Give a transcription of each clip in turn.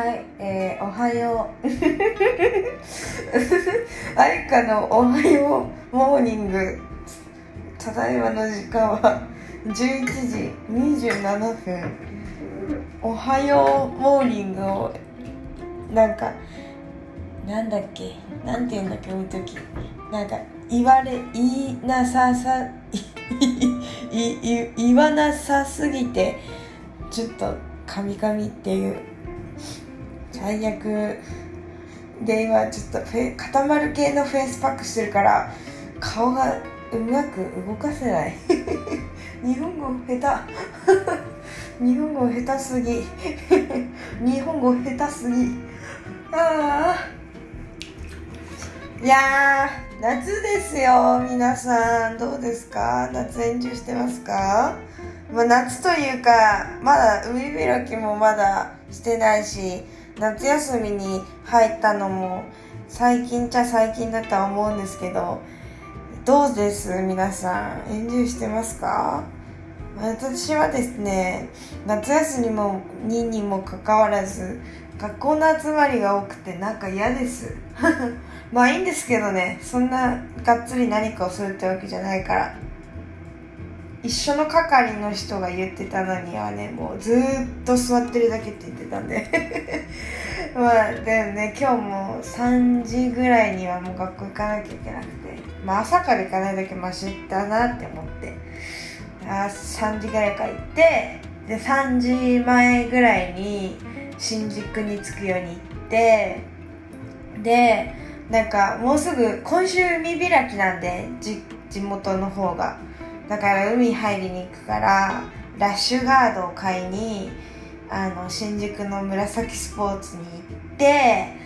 はい、えー、おはよう。あゆかのおはようモーニング。ただいまの時間は11時27分。おはようモーニングを、なんか、なんだっけ、なんて言うんだっけ、この時。なんか、言われ、言いなささ、い、い、言わなさすぎて、ちょっと、カミカミっていう。最悪。で今ちょっとフェ固まる系のフェイスパックしてるから顔がうまく動かせない。日本語下手。日本語下手すぎ。日本語下手すぎ。ああいやー夏ですよ皆さん。どうですか？夏エンジョイしてますか？まあ、夏というかまだ海開きもまだしてないし夏休みに入ったのも最近ちゃ最近だとは思うんですけどどうです？皆さんエンジョイしてますか？私はですね夏休みもににもかかわらず学校の集まりが多くてなんか嫌です。まあいいんですけどねそんながっつり何かをするってわけじゃないから。一緒の係の人が言ってたのにはねもうずっと座ってるだけって言ってたんで。まあでもね。今日も3時ぐらいにはもう学校行かなきゃいけなくて。まあ朝から行かないだけマシだなって思って。あ3時ぐらいから行ってで3時前ぐらいに新宿に着くように行ってでなんかもうすぐ今週海開きなんで地元の方が。だから海入りに行くからラッシュガードを買いにあの新宿の紫スポーツに行って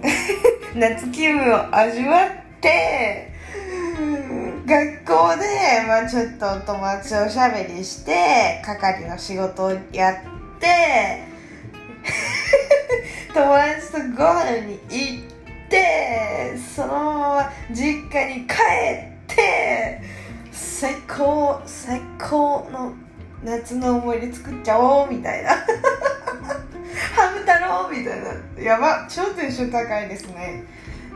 夏気分を味わって学校で、まあ、ちょっと友達とおしゃべりして係の仕事をやって 友達とご飯に行ってそのまま実家に帰って最高最高の夏の思い出作っちゃおうみたいな。ハム太郎みたいな。やば超テンション高いですね。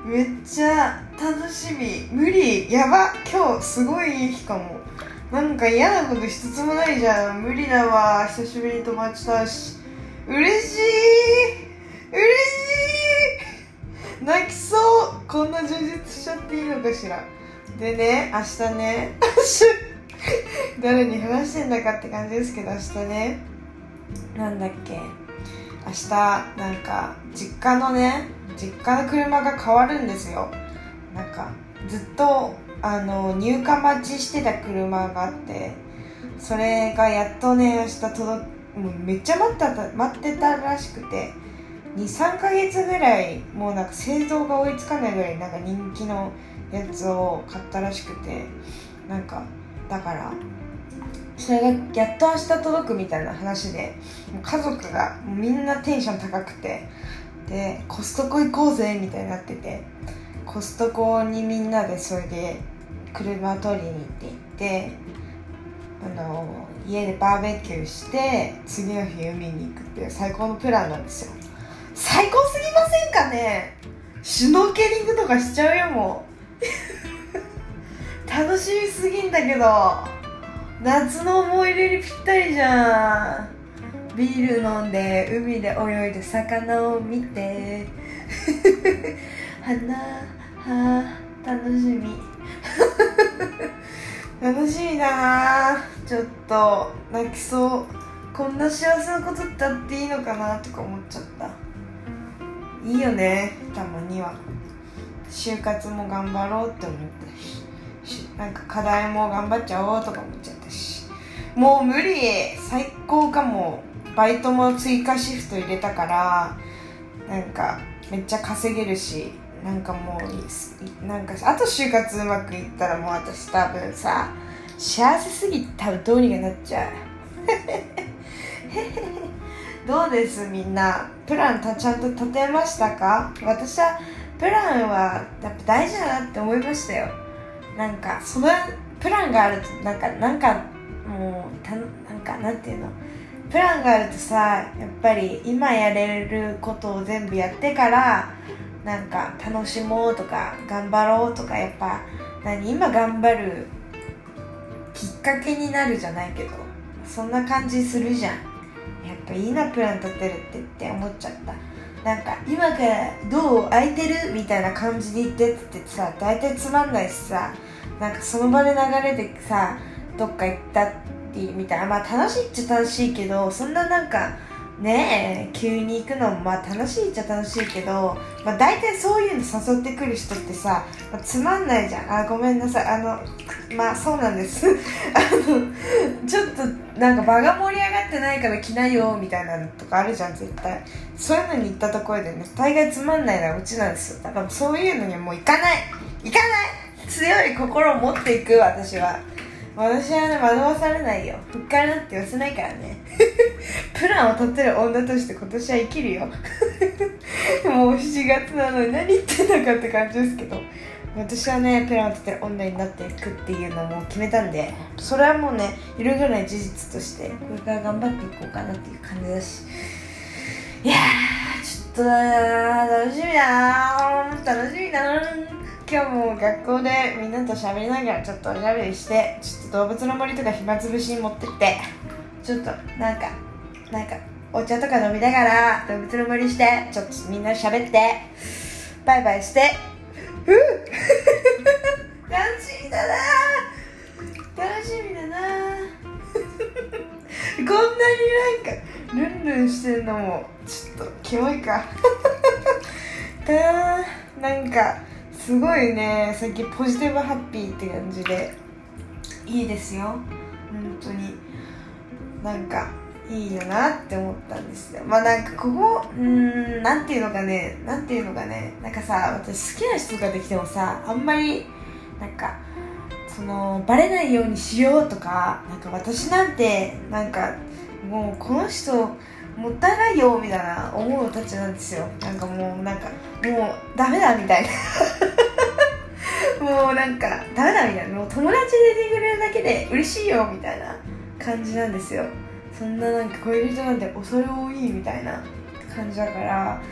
めっちゃ楽しみ。無理。やば今日すごいいい日かも。なんか嫌なこと一つもないじゃん。無理だわ。久しぶりに友達と会うし。嬉しい嬉しい。泣きそう。こんな充実しちゃっていいのかしら。でね明日ね 誰に話してんだかって感じですけど明日ね。なんだっけ。明日なんか実家のね実家の車が変わるんですよ。なんかずっとあの入荷待ちしてた車があってそれがやっとね明日届もうめっちゃ待った待ってたらしくて23ヶ月ぐらいもうなんか製造が追いつかないぐらいなんか人気のやつを買ったらしくてなんかだからそれがやっと明日届くみたいな話でもう家族がもうみんなテンション高くてでコストコ行こうぜみたいになっててコストコにみんなでそれで車取りに行って行ってあの家でバーベキューして次の日海に行くっていう最高のプランなんですよ。最高すぎませんかね？シュノーケリングとかしちゃうよもう。楽しみすぎんだけど夏の思い出にぴったりじゃん。ビール飲んで海で泳いで魚を見て。花は楽しみ。楽しみだな。ちょっと泣きそう。こんな幸せなことってあっていいのかなとか思っちゃった。いいよねたまには。就活も頑張ろうって思ったしなんか課題も頑張っちゃおうとか思っちゃったしもう無理最高かもバイトも追加シフト入れたからなんかめっちゃ稼げるしなんかもうなんかあと就活うまくいったらもう私多分さ幸せすぎて多分どうにかなっちゃう。どうですみんな？プランたちゃんと立てましたか？私はプランはやっぱ大事だなって思いましたよ。なんかそのプランがあるとなんかなんかもうたなんかなんていうの？プランがあるとさやっぱり今やれることを全部やってからなんか楽しもうとか頑張ろうとかやっぱ何今頑張るきっかけになるじゃないけどそんな感じするじゃん。やっぱいいなプラン立てるってって思っちゃった。なんか今からどう空いてるみたいな感じで言ってってさ大体つまんないしさなんかその場で流れてさどっか行ったってみたいな。まあ楽しいっちゃ楽しいけどそんななんかねえ急に行くのもまあ楽しいっちゃ楽しいけど、まあ、大体そういうの誘ってくる人ってさ、まあ、つまんないじゃん。あごめんなさい。あのまあそうなんです。あのちょっとなんか場が盛り上がってないから来ないよみたいなのとかあるじゃん絶対。そういうのに行ったところでね大概つまんないのはうちなんですよ。だからそういうのにはもう行かない。行かない。強い心を持っていく私は。私はね惑わされないよ。ふっかりなって言わせないからね。プランを立てる女として今年は生きるよ。もう7月なのに何言ってんだかって感じですけど。私はねプランを立てる女になっていくっていうのも決めたんでそれはもうね揺るがな事実としてこれから頑張っていこうかなっていう感じだし。いやーちょっと楽しみだな楽しみだな今日も学校でみんなと喋りながらちょっとおしゃべりしてちょっと動物の森とか暇つぶしに持ってってちょっとなんかなんかお茶とか飲みながら動物の森してちょっとみんな喋ってバイバイして。ふう。楽しみだな。楽しみだな。こんなになんかルンルンしてるのもちょっとキモいか。あー。なんかすごいね。最近ポジティブハッピーって感じで。いいですよ。本当に。なんかいいよなって思ったんですよ。まあなんかここうんなんていうのかねなんていうのかねなんかさ私好きな人ができてもさあんまりなんかそのバレないようにしようとかなんか私なんてなんかもうこの人もったいないよみたいな思うたちなんですよ。なんかもうなんかもうダメだみたいな。もうなんかダメだみたいな。もう友達でいてくれるだけで嬉しいよみたいな感じなんですよ。そんななんか恋人なんて恐れ多いみたいな感じだから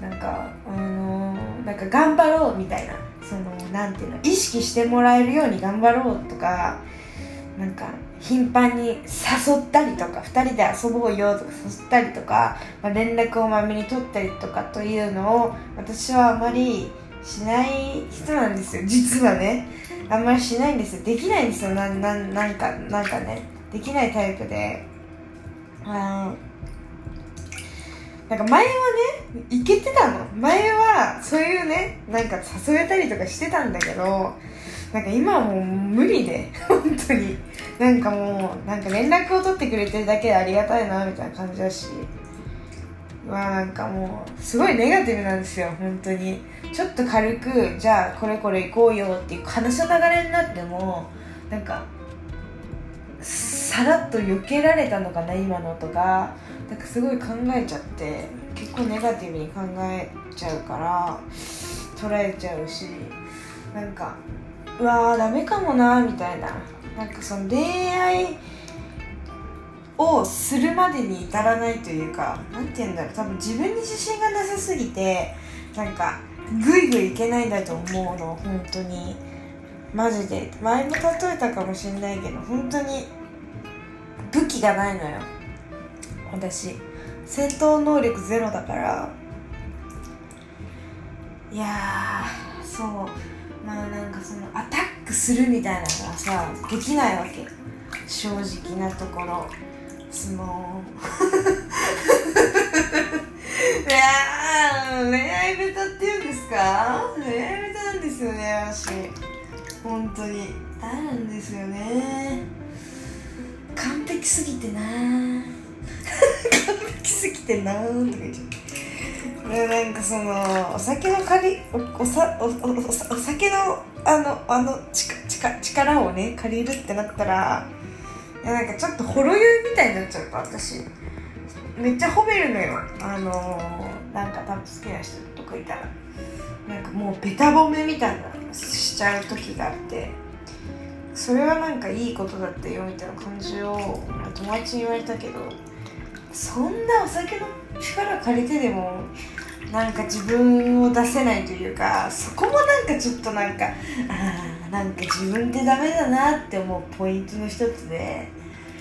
なんかあのー、なんか頑張ろうみたいなそのなんていうの意識してもらえるように頑張ろうとかなんか頻繁に誘ったりとか2人で遊ぼうよとか誘ったりとか、まあ、連絡をまめに取ったりとかというのを私はあまりしない人なんですよ。実はね。あんまりしないんですよ。できないんですよ。なななんかなんかね。できないタイプで。あなんか前はねいけてたの。前はそういうねなんか誘えたりとかしてたんだけどなんか今はもう無理で 本当に。なんかもうなんか連絡を取ってくれてるだけでありがたいなみたいな感じだし。まあなんかもうすごいネガティブなんですよ本当に。ちょっと軽くじゃあこれこれ行こうよっていう話の流れになってもなんかさらっと避けられたのかな今のとか。なんかすごい考えちゃって結構ネガティブに考えちゃうから捉えちゃうしなんかうわーダメかもなみたいな。なんかその恋愛をするまでに至らないというかなんて言うんだろう。多分自分に自信がなさすぎてなんかグイグイいけないんだと思うの本当に。マジで。前も例えたかもしれないけど本当に武器がないのよ。私戦闘能力ゼロだから。いやそう。まあなんかそのアタックするみたいなのがさできないわけ。正直なところ。その いやー恋愛ベタっていうんですか？恋愛ベタなんですよね私。本当に。あるんですよね。璧すぎてな完璧すぎてなーとか言っちゃう。なんかそのお酒の借りおおさおおお酒のあのあのちかちか力をね借りるってなったらいやなんかちょっとほろ酔いみたいになっちゃうか私めっちゃ褒めるのよ。あのー、なんか多分好きな人とかいたらなんかもうベタ褒めみたいなしちゃう時があって。それはなんかいいことだってよみたいな感じを友達に言われたけどそんなお酒の力借りてでもなんか自分を出せないというかそこもなんかちょっとなんかあなんか自分ってダメだなって思うポイントの一つで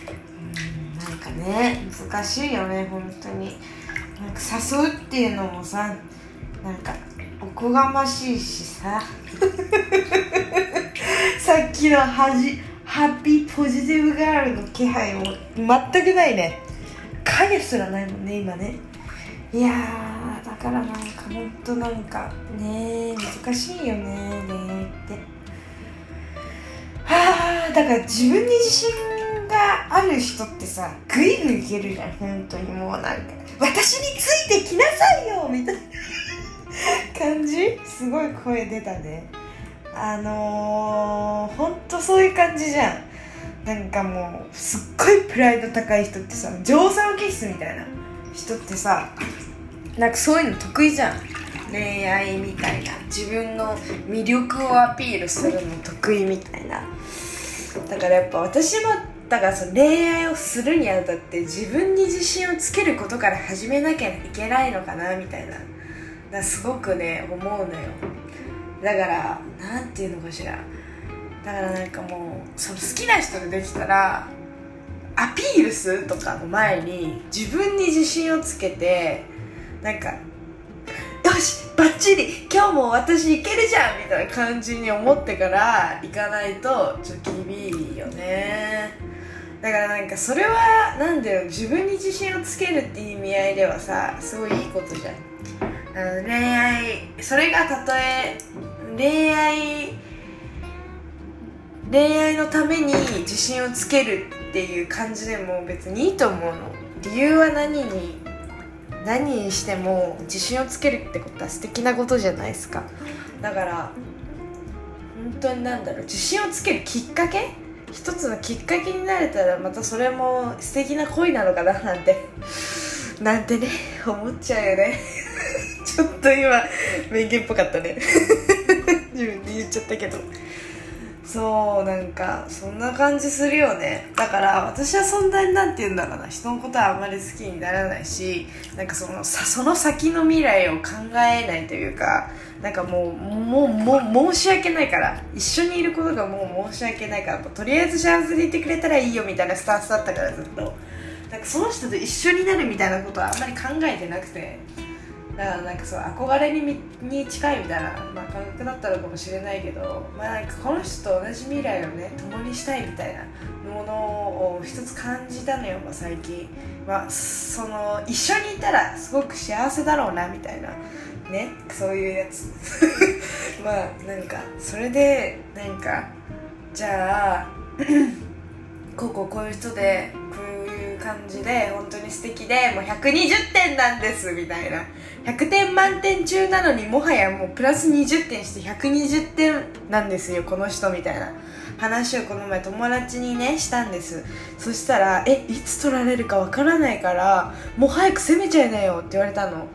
うんなんかね難しいよね本当に。なんか誘うっていうのもさなんかおこがましいしさ。さっきの恥ハッピーポジティブガールの気配も全くないね。影すらないもんね今ね。いやだからなんかほんとなんかね難しいよね恋愛って。はあだから自分に自信がある人ってさグイグイいけるじゃん本当にもうなんか。私についてきなさいよみたいな感じ？すごい声出たね。あのー、ほんとそういう感じじゃん。なんかもうすっごいプライド高い人ってさ上層気質みたいな人ってさなんかそういうの得意じゃん。恋愛みたいな。自分の魅力をアピールするの得意みたいな。だからやっぱ私もだからその恋愛をするにあたって自分に自信をつけることから始めなきゃいけないのかなみたいな。すごくね思うのよ。だからなんていうのかしら。だからなんかもうその好きな人ができたらアピールするとかの前に自分に自信をつけてなんかよしバッチリ今日も私いけるじゃんみたいな感じに思ってから行かないとちょっと厳しいよね。だからなんかそれはなんだよ自分に自信をつけるっていう意味合いではさすごいいいことじゃん。あの恋愛それがたとえ恋愛恋愛のために自信をつけるっていう感じでも別にいいと思うの。理由は何に何にしても自信をつけるってことは素敵なことじゃないですか。だから本当になんだろう自信をつけるきっかけ？一つのきっかけになれたらまたそれも素敵な恋なのかななんて。なんてね思っちゃうよね。ちょっと今名言っぽかったね。言っちゃったけど。そうなんかそんな感じするよね。だから私はそんなになんて言うんだろうな。人のことはあんまり好きにならないしなんかそのさその先の未来を考えないというかなんかもうもうもう申し訳ないから。一緒にいることがもう申し訳ないから。とりあえず幸せでいてくれたらいいよみたいなスタンスだったからずっと。なんかその人と一緒になるみたいなことはあんまり考えてなくて。だからなんかそう憧れにに近いみたいな、まあ、感覚だったのかもしれないけど、まあ、なんかこの人と同じ未来をね共にしたいみたいなものを一つ感じたのよ、まあ、最近、まあ、その一緒にいたらすごく幸せだろうなみたいなねそういうやつ。まあなんかそれでなんかじゃあ こうこうこういう人でこういう感じで本当に素敵でもう120点なんですみたいな。100点満点中なのにもはやもうプラス20点して120点なんですよこの人みたいな。話をこの前友達にねしたんです。そしたら「えいつ取られるかわからないからもう早く攻めちゃいなよ」って言われたの。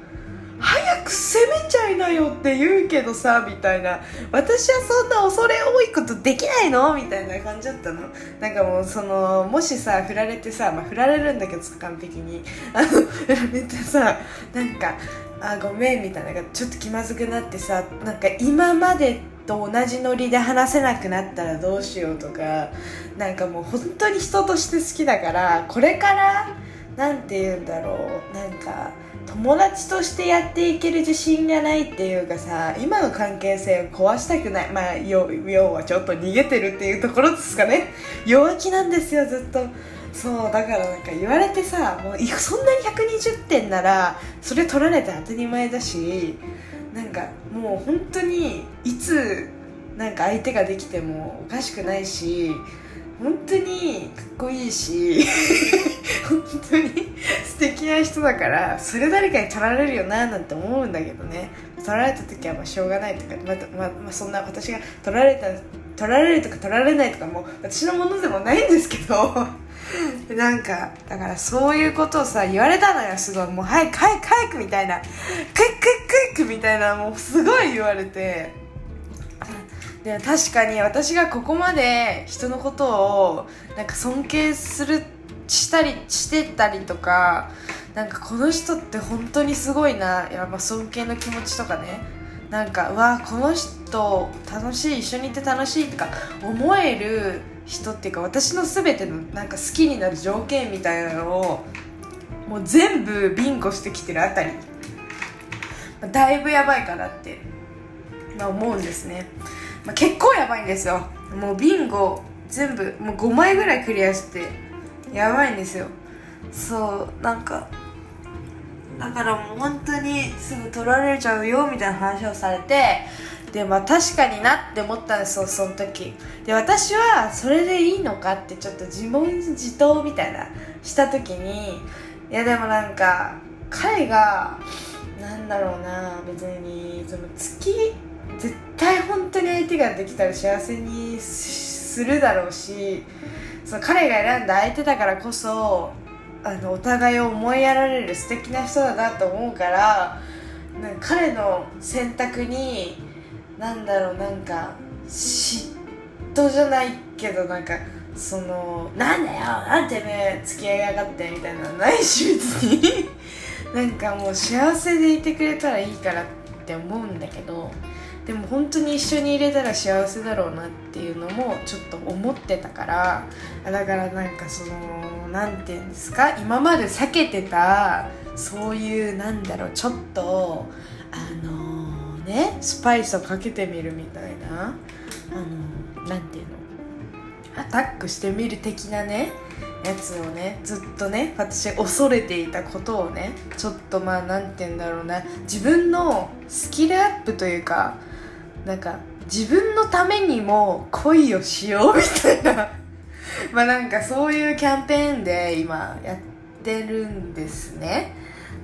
早く攻めちゃいなよって言うけどさみたいな。私はそんな恐れ多いことできないの？みたいな感じだったの。なんかもうそのもしさ振られてさ、まあ、振られるんだけど完璧に。あの振られてさなんかあごめんみたいな。ちょっと気まずくなってさなんか今までと同じノリで話せなくなったらどうしようとかなんかもう本当に人として好きだからこれからなんて言うんだろう。なんか友達としてやっていける自信がないっていうかさ今の関係性を壊したくない。まあ要はちょっと逃げてるっていうところですかね。弱気なんですよずっと。そうだからなんか言われてさもうそんなに120点ならそれ取られて当たり前だしなんかもう本当にいつなんか相手ができてもおかしくないし本当にかっこいいし 本当に素敵な人だからそれ誰かに取られるよななんて思うんだけどね。取られた時はまあしょうがないとか、まままあ、そんな私が取られた取られるとか取られないとかも私のものでもないんですけど なんかだからそういうことをさ言われたのよすごい。もう早く早く早くみたいなクイックイックイックみたいなもうすごい言われて。で確かに私がここまで人のことをなんか尊敬するしたりしてたりとかなんかこの人って本当にすごいな。やっぱ尊敬の気持ちとかね。なんかうわこの人楽しい一緒にいて楽しいとか思える人っていうか私の全てのなんか好きになる条件みたいなのをもう全部ビンゴしてきてるあたり。だいぶやばいかなって思うんですね、まあ、結構やばいんですよ。もうビンゴ全部もう5枚ぐらいクリアしてやばいんですよ。そうなんかだからもう本当にすぐ取られちゃうよみたいな話をされてでまあ確かになって思ったんですよその時。で私はそれでいいのかってちょっと自問自答みたいなした時にいやでもなんか彼がなんだろうな別にその月絶対本当に相手ができたら幸せにするだろうしその彼が選んだ相手だからこそあのお互いを思いやられる素敵な人だなと思うからなんか彼の選択になんだろうなんか嫉妬じゃないけどなんかそのなんだよなんてね付き合いやがってみたいなのないし別に。なんかもう幸せでいてくれたらいいからって思うんだけどでも本当に一緒にいれたら幸せだろうなっていうのもちょっと思ってたからだからなんかその何て言うんですか今まで避けてたそういうなんだろうちょっとあのー、ねスパイスをかけてみるみたいなあの何て言うのアタックしてみる的なねやつをねずっとね私恐れていたことをねちょっとまあ何て言うんだろうな自分のスキルアップというかなんか自分のためにも恋をしようみたいな。まあなんかそういうキャンペーンで今やってるんですね。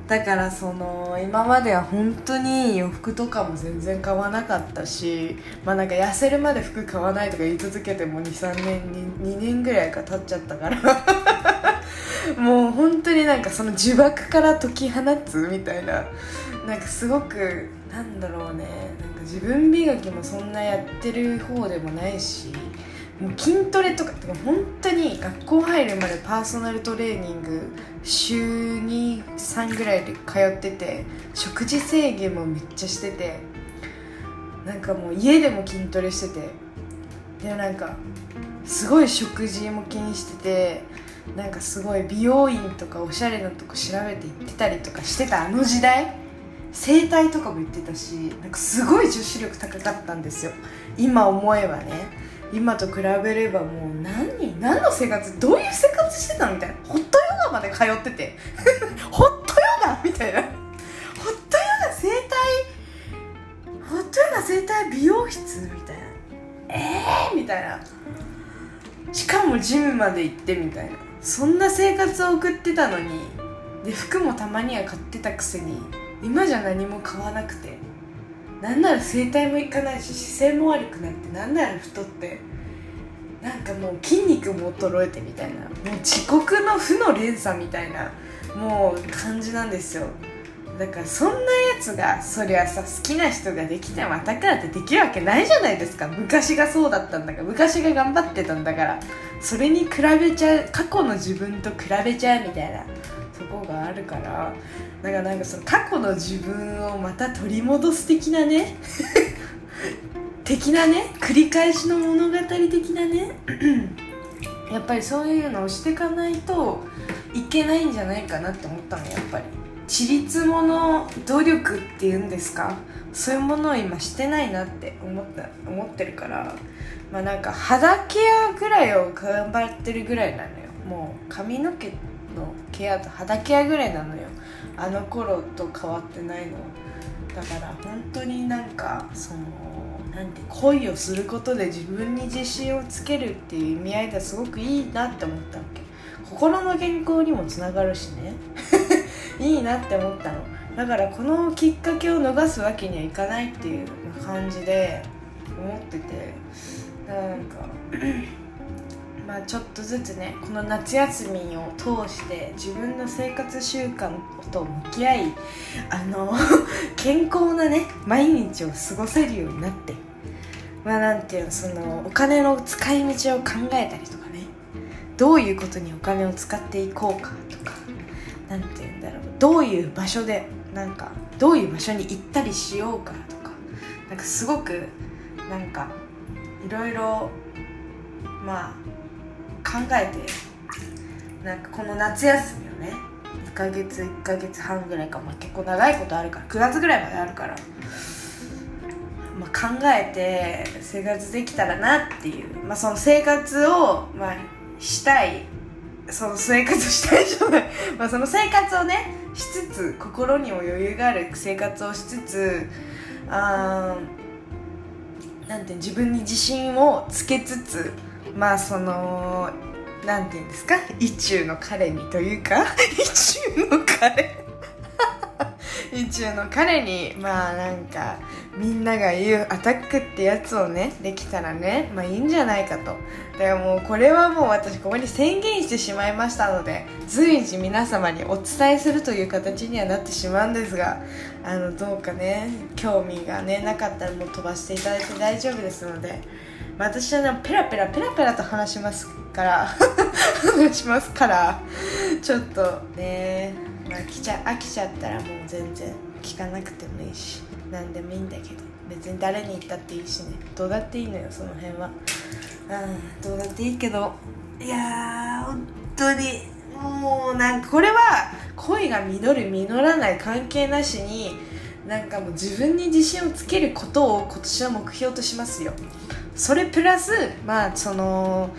だからその今までは本当に洋服とかも全然買わなかったしまあなんか痩せるまで服買わないとか言い続けても23年に2年ぐらいか経っちゃったから。もう本当になんかその呪縛から解き放つみたいな。なんかすごくなんだろうね。なんか自分磨きもそんなやってる方でもないしもう筋トレとかって本当に学校入るまでパーソナルトレーニング週23ぐらいで通ってて食事制限もめっちゃしててなんかもう家でも筋トレしててでもなんかすごい食事も気にしててなんかすごい美容院とかおしゃれなとこ調べて行ってたりとかしてたあの時代。整体とかも行ってたしなんかすごい女子力高かったんですよ。今思えばね。今と比べればもう何何の生活どういう生活してたのみたいな。ホットヨガまで通ってて。ホットヨガ みたいな。ホットヨガ整体ホットヨガ整体美容室？みたいな。ええー、みたいな。しかもジムまで行ってみたいな。そんな生活を送ってたのに。で服もたまには買ってたくせに。今じゃ何も買わなくてなんなら整体も行かないし姿勢も悪くなってなんなら太ってなんかもう筋肉も衰えてみたいなもう遅刻の負の連鎖みたいなもう感じなんですよ。だからそんなやつがそりゃさ好きな人ができてまたからってできるわけないじゃないですか。昔がそうだったんだから昔が頑張ってたんだからそれに比べちゃう過去の自分と比べちゃうみたいな。とこがあるからだからなんかその過去の自分をまた取り戻す的なね 的なね繰り返しの物語的なね やっぱりそういうのをしていかないといけないんじゃないかなって思ったのやっぱり。自立もの努力っていうんですか？そういうものを今してないなって思った思ってるからまあなんか肌ケアぐらいを頑張ってるぐらいなのよ。もう髪の毛のケアと肌ケアぐらいなのよ。あの頃と変わってないの。だから本当になんかそのなんて恋をすることで自分に自信をつけるっていう意味合いですごくいいなって思ったわけ。心の健康にもつながるしね。いいなって思ったの。だからこのきっかけを逃すわけにはいかないっていう感じで思ってて。なんかまあ、ちょっとずつねこの夏休みを通して自分の生活習慣と向き合いあの 健康なね毎日を過ごせるようになってまあなんていうのそのお金の使い道を考えたりとかねどういうことにお金を使っていこうかとか何て言うんだろうどういう場所でなんかどういう場所に行ったりしようかとかなんかすごくなんかいろいろまあ考えてなんかこの夏休みをね1ヶ月1ヶ月半ぐらいか、まあ、結構長いことあるから9月ぐらいまであるから、まあ、考えて生活できたらなっていう、まあ、その生活を、まあ、したいその生活したいじゃない、まあ、その生活をねしつつ心にも余裕がある生活をしつつあなんて自分に自信をつけつつまあそのなんて言うんですか？意中の彼にというか？意中の彼。意中の彼にまあなんかみんなが言うアタックってやつをねできたらねまあいいんじゃないかと。だからもうこれはもう私ここに宣言してしまいましたので随時皆様にお伝えするという形にはなってしまうんですがあのどうかね興味がねなかったらもう飛ばしていただいて大丈夫ですので私はペラペラペラペラと話しますから話しますからちょっとねまあ来ちゃ飽きちゃったらもう全然聞かなくてもいいし何でもいいんだけど別に誰に言ったっていいしね。どうだっていいのよその辺は。うんどうだっていいけどいやー本当にもうなんかこれは恋が実る実らない関係なしになんかもう自分に自信をつけることを今年は目標としますよ。それプラスまあその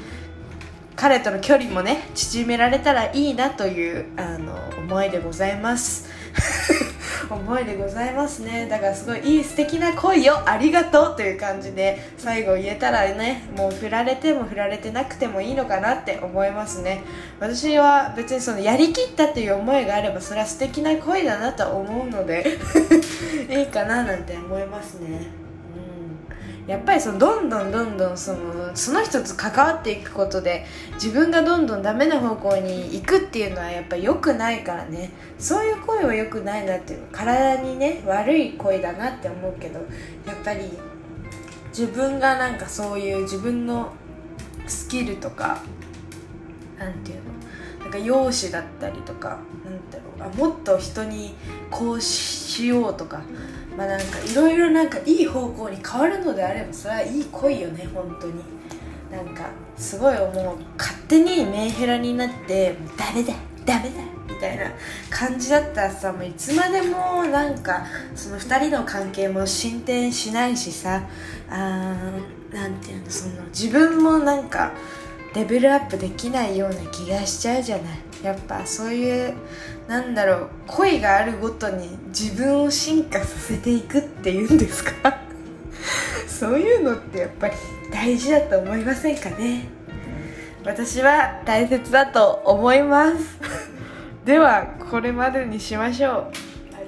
彼との距離もね縮められたらいいなというあの思いでございます。思いでございますね。だからすごいいい素敵な恋をありがとうという感じで最後言えたらねもう振られても振られてなくてもいいのかなって思いますね。私は別にそのやりきったという思いがあればそれは素敵な恋だなと思うので いいかななんて思いますね。やっぱりそのどんどんどんどんそのその人と関わっていくことで自分がどんどんダメな方向に行くっていうのはやっぱ良くないからね。そういう声は良くないなっていう体にね悪い声だなって思うけどやっぱり自分がなんかそういう自分のスキルとかなんていうの？なんか容姿だったりとかなんだろうあもっと人にこうしようとかまあなんかいろいろなんかいい方向に変わるのであればそれはいい恋よね本当に。なんかすごい思う。勝手にメンヘラになってダメだダメだみたいな感じだったらさもういつまでもなんかその2人の関係も進展しないしさあーなんていうのその自分もなんかレベルアップできないような気がしちゃうじゃない。やっぱそういうなんだろう恋があるごとに自分を進化させていくっていうんですか？そういうのってやっぱり大事だと思いませんかね？私は大切だと思います。ではこれまでにしましょう。あ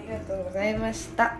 りがとうございました。